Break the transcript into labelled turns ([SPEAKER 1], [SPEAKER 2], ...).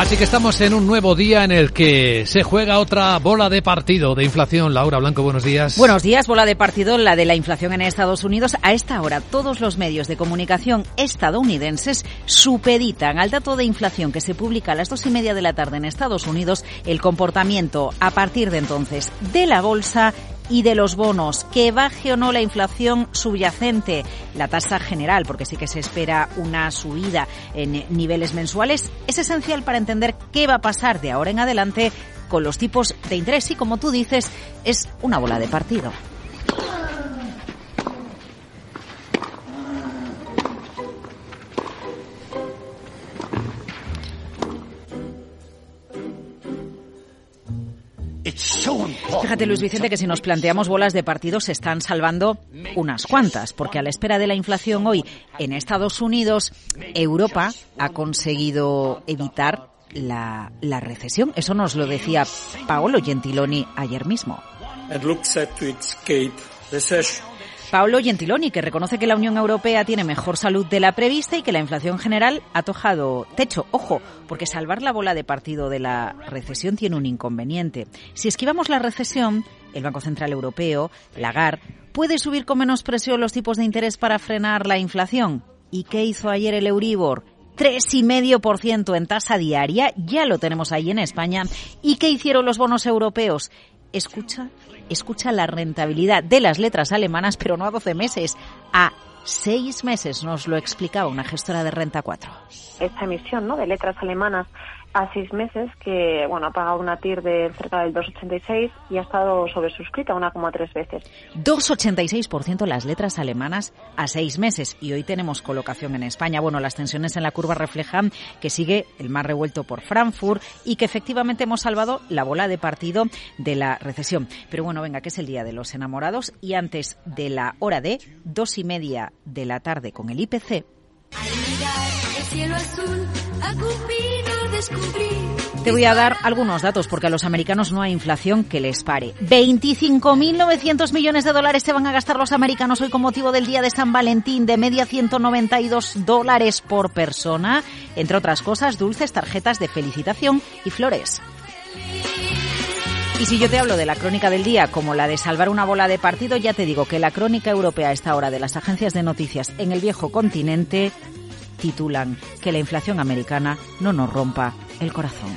[SPEAKER 1] Así que estamos en un nuevo día en el que se juega otra bola de partido de inflación. Laura Blanco, buenos días.
[SPEAKER 2] Buenos días, bola de partido, la de la inflación en Estados Unidos. A esta hora, todos los medios de comunicación estadounidenses supeditan al dato de inflación que se publica a las dos y media de la tarde en Estados Unidos el comportamiento a partir de entonces de la bolsa y de los bonos, que baje o no la inflación subyacente, la tasa general, porque sí que se espera una subida en niveles mensuales, es esencial para entender qué va a pasar de ahora en adelante con los tipos de interés y, como tú dices, es una bola de partido. Fíjate, Luis Vicente, que si nos planteamos bolas de partido se están salvando unas cuantas, porque a la espera de la inflación hoy en Estados Unidos, Europa ha conseguido evitar la, la recesión. Eso nos lo decía Paolo Gentiloni ayer mismo. Paolo Gentiloni, que reconoce que la Unión Europea tiene mejor salud de la prevista y que la inflación general ha tojado techo. Ojo, porque salvar la bola de partido de la recesión tiene un inconveniente. Si esquivamos la recesión, el Banco Central Europeo, Lagarde, puede subir con menos presión los tipos de interés para frenar la inflación. ¿Y qué hizo ayer el Euribor? 3,5% en tasa diaria, ya lo tenemos ahí en España. ¿Y qué hicieron los bonos europeos? Escucha escucha la rentabilidad de las letras alemanas, pero no a 12 meses, a seis meses, nos lo explicaba una gestora de Renta 4.
[SPEAKER 3] Esta emisión ¿no? de letras alemanas a seis meses que bueno ha pagado una TIR de cerca del 2,86 y ha estado sobresuscrita 1,3 veces.
[SPEAKER 2] 2,86% las letras alemanas a seis meses y hoy tenemos colocación en España. Bueno, las tensiones en la curva reflejan que sigue el más revuelto por Frankfurt y que efectivamente hemos salvado la bola de partido de la recesión. Pero bueno, venga, que es el día de los enamorados y antes de la hora de dos y media de la tarde con el IPC. Te voy a dar algunos datos porque a los americanos no hay inflación que les pare. 25.900 millones de dólares se van a gastar los americanos hoy con motivo del Día de San Valentín, de media 192 dólares por persona, entre otras cosas, dulces, tarjetas de felicitación y flores. Y si yo te hablo de la crónica del día como la de salvar una bola de partido, ya te digo que la crónica europea a esta hora de las agencias de noticias en el viejo continente titulan Que la inflación americana no nos rompa el corazón.